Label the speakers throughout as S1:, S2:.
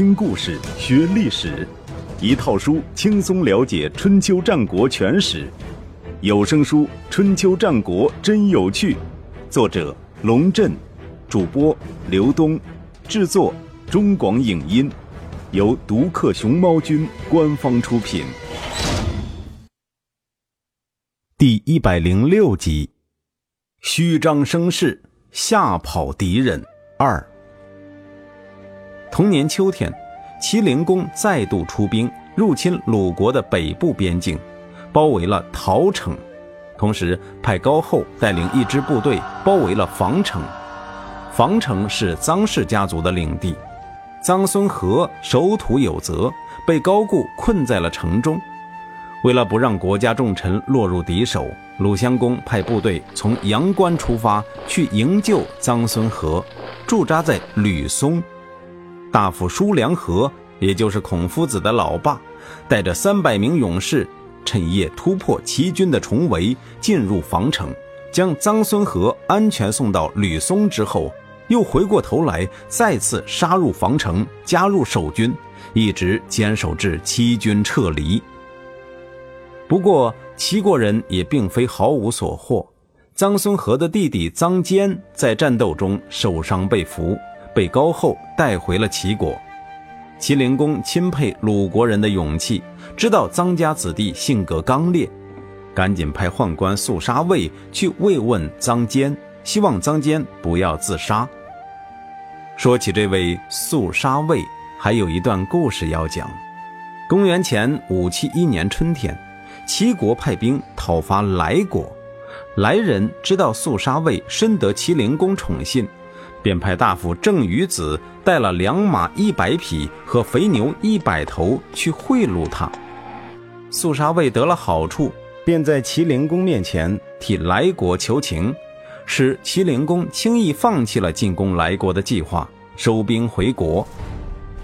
S1: 听故事学历史，一套书轻松了解春秋战国全史。有声书《春秋战国真有趣》，作者龙震，主播刘东，制作中广影音，由独克熊猫君官方出品。第一百零六集：虚张声势，吓跑敌人二。同年秋天，齐灵公再度出兵入侵鲁国的北部边境，包围了陶城，同时派高后带领一支部队包围了防城。防城是臧氏家族的领地，臧孙和守土有责，被高固困在了城中。为了不让国家重臣落入敌手，鲁襄公派部队从阳关出发去营救臧孙和，驻扎在吕松。大夫叔良和，也就是孔夫子的老爸，带着三百名勇士，趁夜突破齐军的重围，进入防城，将臧孙和安全送到吕松之后，又回过头来再次杀入防城，加入守军，一直坚守至齐军撤离。不过，齐国人也并非毫无所获，臧孙和的弟弟臧坚在战斗中受伤被俘。被高后带回了齐国，齐灵公钦佩鲁国人的勇气，知道臧家子弟性格刚烈，赶紧派宦官肃杀卫去慰问臧坚，希望臧坚不要自杀。说起这位肃杀卫，还有一段故事要讲。公元前五七一年春天，齐国派兵讨伐莱国，莱人知道肃杀卫深得齐灵公宠信。便派大夫郑于子带了良马一百匹和肥牛一百头去贿赂他。肃杀卫得了好处，便在齐灵公面前替来国求情，使齐灵公轻易放弃了进攻莱国的计划，收兵回国。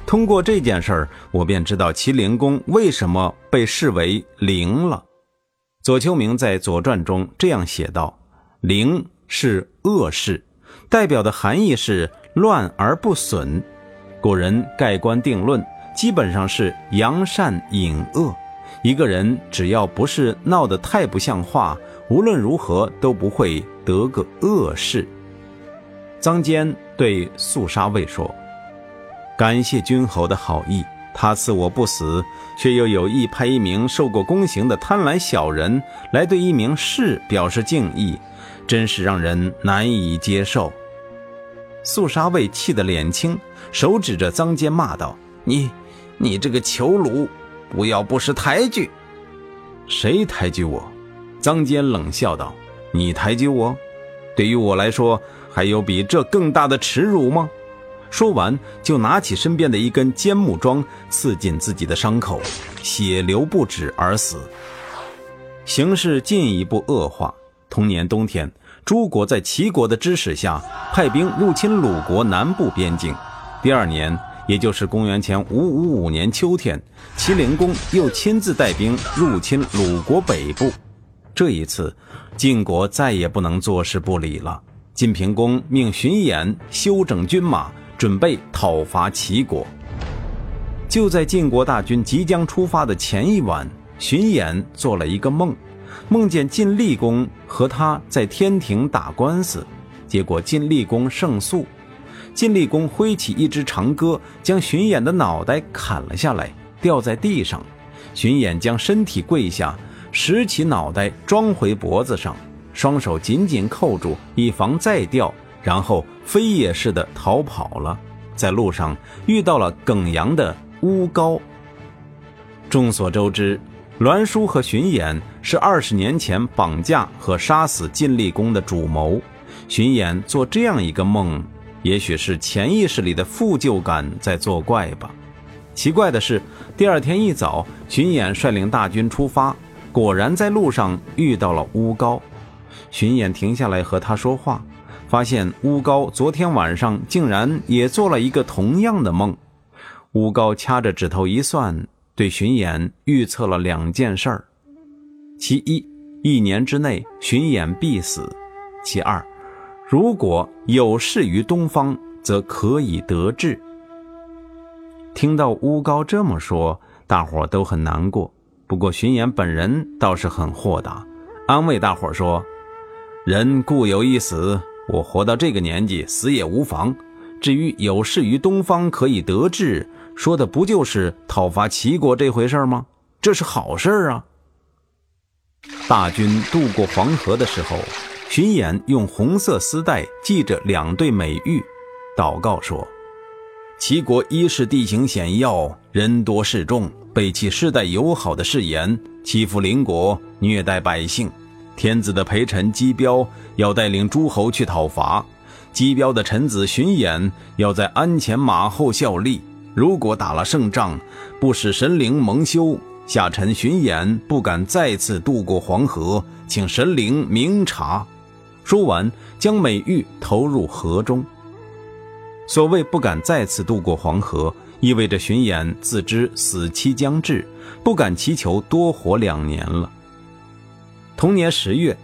S1: 通过这件事儿，我便知道齐灵公为什么被视为灵了。左丘明在《左传》中这样写道：“灵是恶事。”代表的含义是乱而不损，古人盖棺定论，基本上是扬善隐恶。一个人只要不是闹得太不像话，无论如何都不会得个恶事。臧坚对肃杀卫说：“感谢君侯的好意，他赐我不死，却又有意派一名受过宫刑的贪婪小人来对一名士表示敬意。”真是让人难以接受。肃杀卫气得脸青，手指着臧坚骂道：“你，你这个囚虏，不要不识抬举！”谁抬举我？臧坚冷笑道：“你抬举我？对于我来说，还有比这更大的耻辱吗？”说完，就拿起身边的一根尖木桩，刺进自己的伤口，血流不止而死。形势进一步恶化。同年冬天，诸国在齐国的支持下派兵入侵鲁国南部边境。第二年，也就是公元前五五五年秋天，齐灵公又亲自带兵入侵鲁国北部。这一次，晋国再也不能坐视不理了。晋平公命荀偃修整军马，准备讨伐齐国。就在晋国大军即将出发的前一晚，荀偃做了一个梦。梦见晋厉公和他在天庭打官司，结果晋厉公胜诉。晋厉公挥起一支长戈，将荀偃的脑袋砍了下来，掉在地上。荀偃将身体跪下，拾起脑袋装回脖子上，双手紧紧扣住，以防再掉，然后飞也似的逃跑了。在路上遇到了耿阳的乌高。众所周知。栾书和荀偃是二十年前绑架和杀死晋厉公的主谋。荀偃做这样一个梦，也许是潜意识里的负疚感在作怪吧。奇怪的是，第二天一早，荀偃率领大军出发，果然在路上遇到了乌高。荀偃停下来和他说话，发现乌高昨天晚上竟然也做了一个同样的梦。乌高掐着指头一算。对巡演预测了两件事儿：其一，一年之内巡演必死；其二，如果有事于东方，则可以得志。听到乌高这么说，大伙都很难过。不过巡演本人倒是很豁达，安慰大伙说：“人固有一死，我活到这个年纪，死也无妨。至于有事于东方可以得志，说的不就是讨伐齐国这回事吗？这是好事啊！”大军渡过黄河的时候，荀演用红色丝带系着两对美玉，祷告说：“齐国一是地形险要，人多势众。”背弃世代友好的誓言，欺负邻国，虐待百姓。天子的陪臣姬彪要带领诸侯去讨伐，姬彪的臣子荀偃要在鞍前马后效力。如果打了胜仗，不使神灵蒙羞，下臣荀偃不敢再次渡过黄河，请神灵明察。说完，将美玉投入河中。所谓不敢再次渡过黄河。意味着荀偃自知死期将至，不敢祈求多活两年了。同年十月，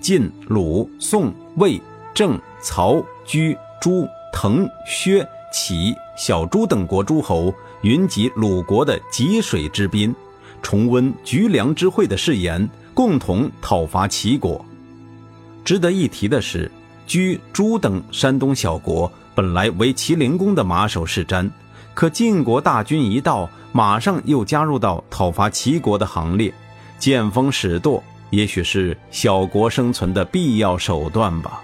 S1: 晋、鲁、宋、魏、郑、曹、居、朱、滕、薛、齐、小朱等国诸侯云集鲁国的济水之滨，重温居梁之会的誓言，共同讨伐齐国。值得一提的是，居、朱等山东小国本来为齐灵公的马首是瞻。可晋国大军一到，马上又加入到讨伐齐国的行列，见风使舵，也许是小国生存的必要手段吧。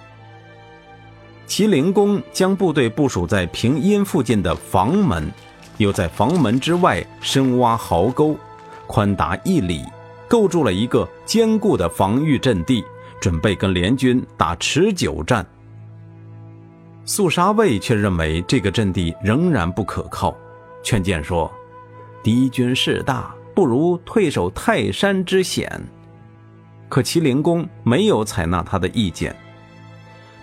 S1: 齐灵公将部队部署在平阴附近的房门，又在房门之外深挖壕沟，宽达一里，构筑了一个坚固的防御阵地，准备跟联军打持久战。肃杀卫却认为这个阵地仍然不可靠，劝谏说：“敌军势大，不如退守泰山之险。”可齐灵公没有采纳他的意见。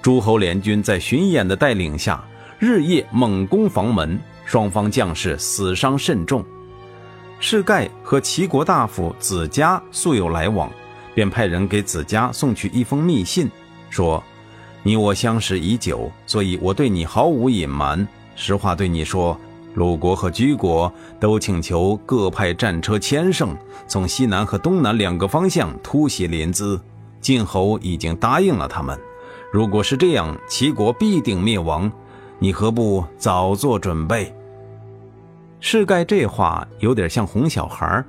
S1: 诸侯联军在荀偃的带领下，日夜猛攻房门，双方将士死伤甚重。士盖和齐国大夫子嘉素有来往，便派人给子嘉送去一封密信，说。你我相识已久，所以我对你毫无隐瞒。实话对你说，鲁国和居国都请求各派战车千乘，从西南和东南两个方向突袭临淄。晋侯已经答应了他们。如果是这样，齐国必定灭亡。你何不早做准备？世盖这话有点像哄小孩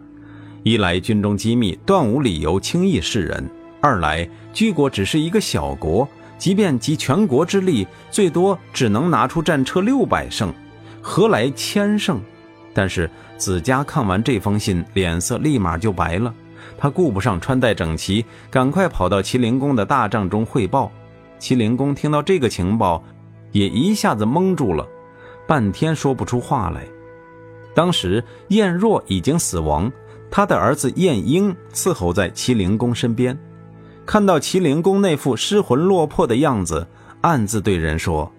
S1: 一来军中机密，断无理由轻易示人；二来居国只是一个小国。即便集全国之力，最多只能拿出战车六百乘，何来千乘？但是子嘉看完这封信，脸色立马就白了。他顾不上穿戴整齐，赶快跑到麒麟宫的大帐中汇报。麒麟宫听到这个情报，也一下子懵住了，半天说不出话来。当时晏若已经死亡，他的儿子晏婴伺候在麒麟宫身边。看到麒麟宫那副失魂落魄的样子，暗自对人说：“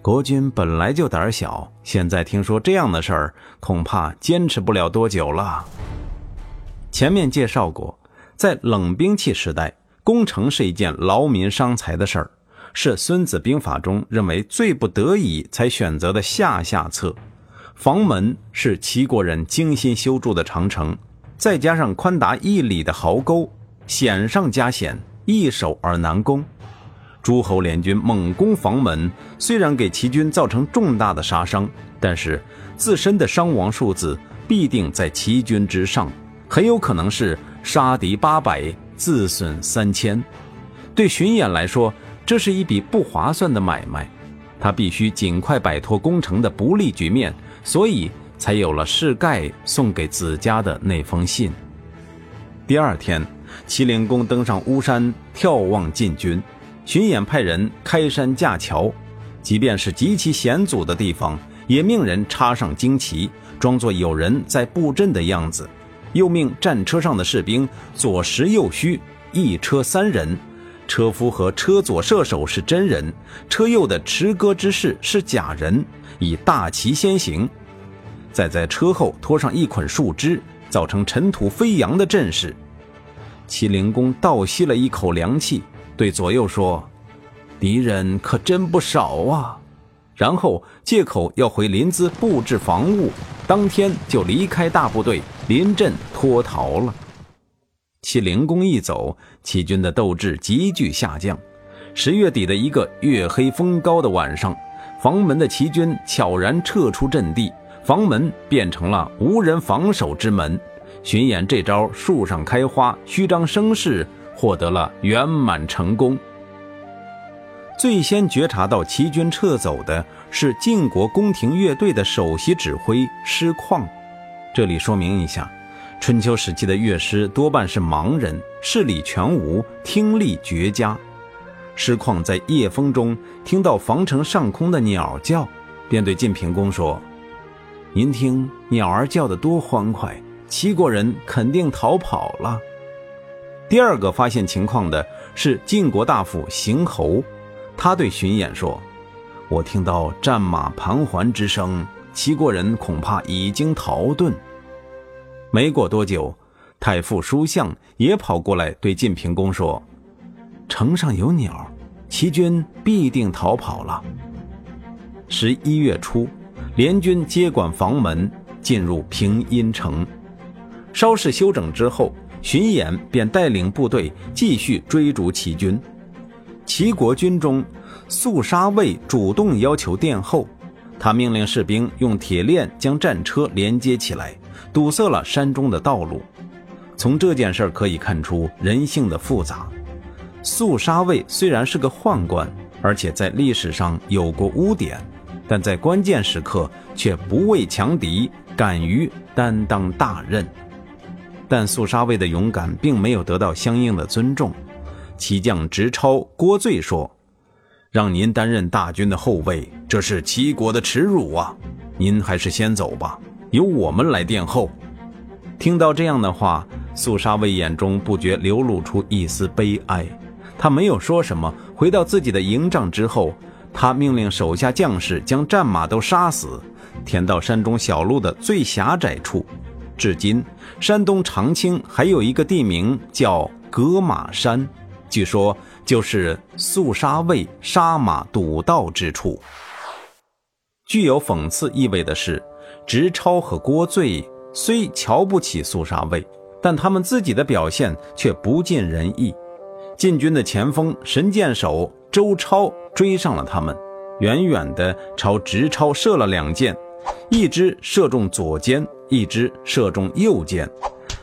S1: 国君本来就胆小，现在听说这样的事儿，恐怕坚持不了多久了。”前面介绍过，在冷兵器时代，攻城是一件劳民伤财的事儿，是《孙子兵法》中认为最不得已才选择的下下策。房门是齐国人精心修筑的长城，再加上宽达一里的壕沟。险上加险，易守而难攻。诸侯联军猛攻房门，虽然给齐军造成重大的杀伤，但是自身的伤亡数字必定在齐军之上，很有可能是杀敌八百，自损三千。对荀偃来说，这是一笔不划算的买卖，他必须尽快摆脱攻城的不利局面，所以才有了士盖送给子家的那封信。第二天。齐灵公登上巫山眺望晋军，荀偃派人开山架桥，即便是极其险阻的地方，也命人插上旌旗，装作有人在布阵的样子。又命战车上的士兵左实右虚，一车三人，车夫和车左射手是真人，车右的持戈之士是假人，以大旗先行，再在车后拖上一捆树枝，造成尘土飞扬的阵势。齐灵公倒吸了一口凉气，对左右说：“敌人可真不少啊！”然后借口要回临淄布置防务，当天就离开大部队，临阵脱逃了。齐灵公一走，齐军的斗志急剧下降。十月底的一个月黑风高的晚上，房门的齐军悄然撤出阵地，房门变成了无人防守之门。巡演这招树上开花，虚张声势，获得了圆满成功。最先觉察到齐军撤走的是晋国宫廷乐队的首席指挥师旷。这里说明一下，春秋时期的乐师多半是盲人，视力全无，听力绝佳。师旷在夜风中听到防城上空的鸟叫，便对晋平公说：“您听鸟儿叫得多欢快，齐国人肯定逃跑了。”第二个发现情况的是晋国大夫邢侯，他对荀偃说：“我听到战马盘桓之声，齐国人恐怕已经逃遁。”没过多久，太傅叔向也跑过来对晋平公说。城上有鸟，齐军必定逃跑了。十一月初，联军接管房门，进入平阴城。稍事休整之后，荀偃便带领部队继续追逐齐军。齐国军中，肃杀卫主动要求殿后，他命令士兵用铁链将战车连接起来，堵塞了山中的道路。从这件事可以看出人性的复杂。肃杀卫虽然是个宦官，而且在历史上有过污点，但在关键时刻却不畏强敌，敢于担当大任。但肃杀卫的勇敢并没有得到相应的尊重。齐将直超郭醉说：“让您担任大军的后卫，这是齐国的耻辱啊！您还是先走吧，由我们来殿后。”听到这样的话，肃杀卫眼中不觉流露出一丝悲哀。他没有说什么。回到自己的营帐之后，他命令手下将士将战马都杀死，填到山中小路的最狭窄处。至今，山东长清还有一个地名叫格马山，据说就是肃杀卫杀马堵道之处。具有讽刺意味的是，直超和郭醉虽瞧不起肃杀卫，但他们自己的表现却不尽人意。晋军的前锋神箭手周超追上了他们，远远地朝直超射了两箭，一支射中左肩，一支射中右肩，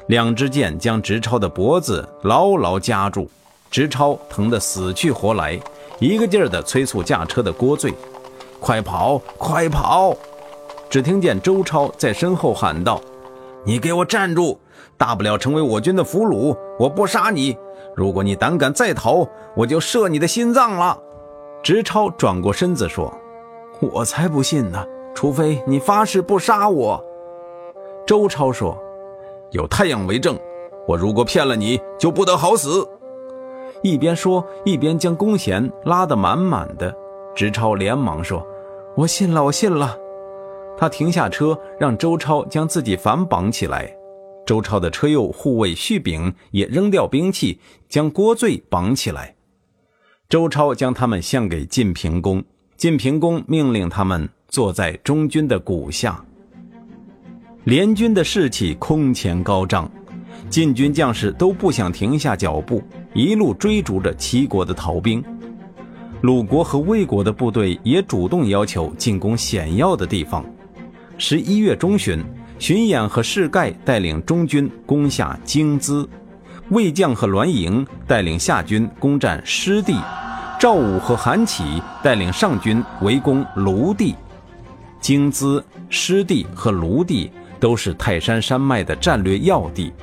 S1: 两支箭将直超的脖子牢牢夹住，直超疼得死去活来，一个劲儿地催促驾车的郭醉：“快跑，快跑！”只听见周超在身后喊道：“你给我站住！大不了成为我军的俘虏，我不杀你。”如果你胆敢再逃，我就射你的心脏了。直超转过身子说：“我才不信呢，除非你发誓不杀我。”周超说：“有太阳为证，我如果骗了你，就不得好死。”一边说，一边将弓弦拉得满满的。直超连忙说：“我信了，我信了。”他停下车，让周超将自己反绑起来。周超的车右护卫续炳也扔掉兵器，将郭醉绑起来。周超将他们献给晋平公，晋平公命令他们坐在中军的鼓下。联军的士气空前高涨，晋军将士都不想停下脚步，一路追逐着齐国的逃兵。鲁国和魏国的部队也主动要求进攻险要的地方。十一月中旬。荀偃和士盖带领中军攻下荆淄，魏将和栾盈带领下军攻占失地，赵武和韩起带领上军围攻卢地。荆淄、失地和卢地都是泰山山脉的战略要地，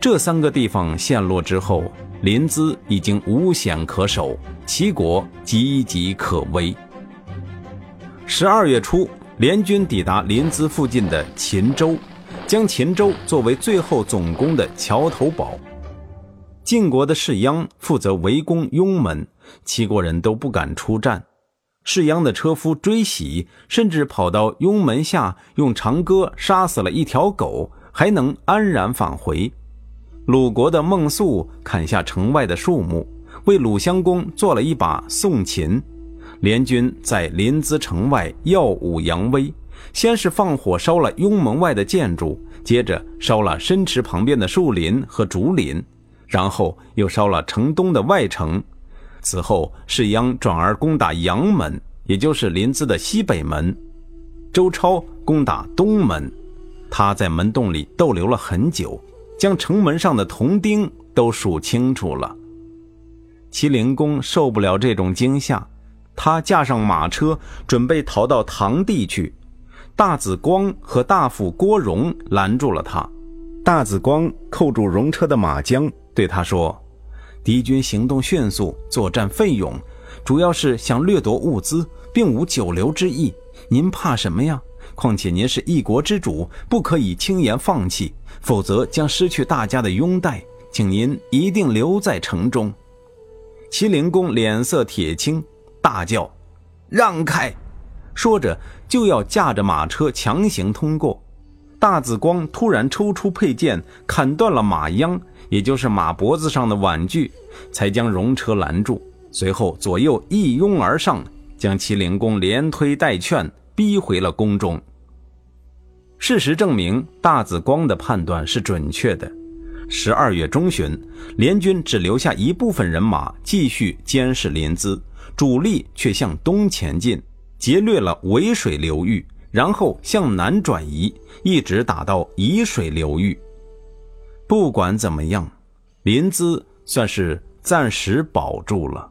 S1: 这三个地方陷落之后，临淄已经无险可守，齐国岌岌可危。十二月初。联军抵达临淄附近的秦州，将秦州作为最后总攻的桥头堡。晋国的士鞅负责围攻雍门，齐国人都不敢出战。士鞅的车夫追喜甚至跑到雍门下，用长戈杀死了一条狗，还能安然返回。鲁国的孟肃砍下城外的树木，为鲁襄公做了一把宋琴。联军在临淄城外耀武扬威，先是放火烧了雍门外的建筑，接着烧了申池旁边的树林和竹林，然后又烧了城东的外城。此后，士鞅转而攻打阳门，也就是临淄的西北门。周超攻打东门，他在门洞里逗留了很久，将城门上的铜钉都数清楚了。齐灵公受不了这种惊吓，他驾上马车，准备逃到唐地去。大子光和大夫郭荣拦住了他。大子光扣住戎车的马缰，对他说。敌军行动迅速，作战费勇，主要是想掠夺物资，并无久留之意。您怕什么呀？况且您是一国之主，不可以轻言放弃，否则将失去大家的拥戴。请您一定留在城中。齐灵公脸色铁青，大叫：“让开！”说着就要驾着马车强行通过。大紫光突然抽出佩剑，砍断了马秧。也就是马脖子上的挽具，才将戎车拦住。随后左右一拥而上，将齐灵公连推带劝逼回了宫中。事实证明，大紫光的判断是准确的。十二月中旬，联军只留下一部分人马继续监视临淄，主力却向东前进，劫掠了渭水流域，然后向南转移，一直打到沂水流域。不管怎么样，临淄算是暂时保住了。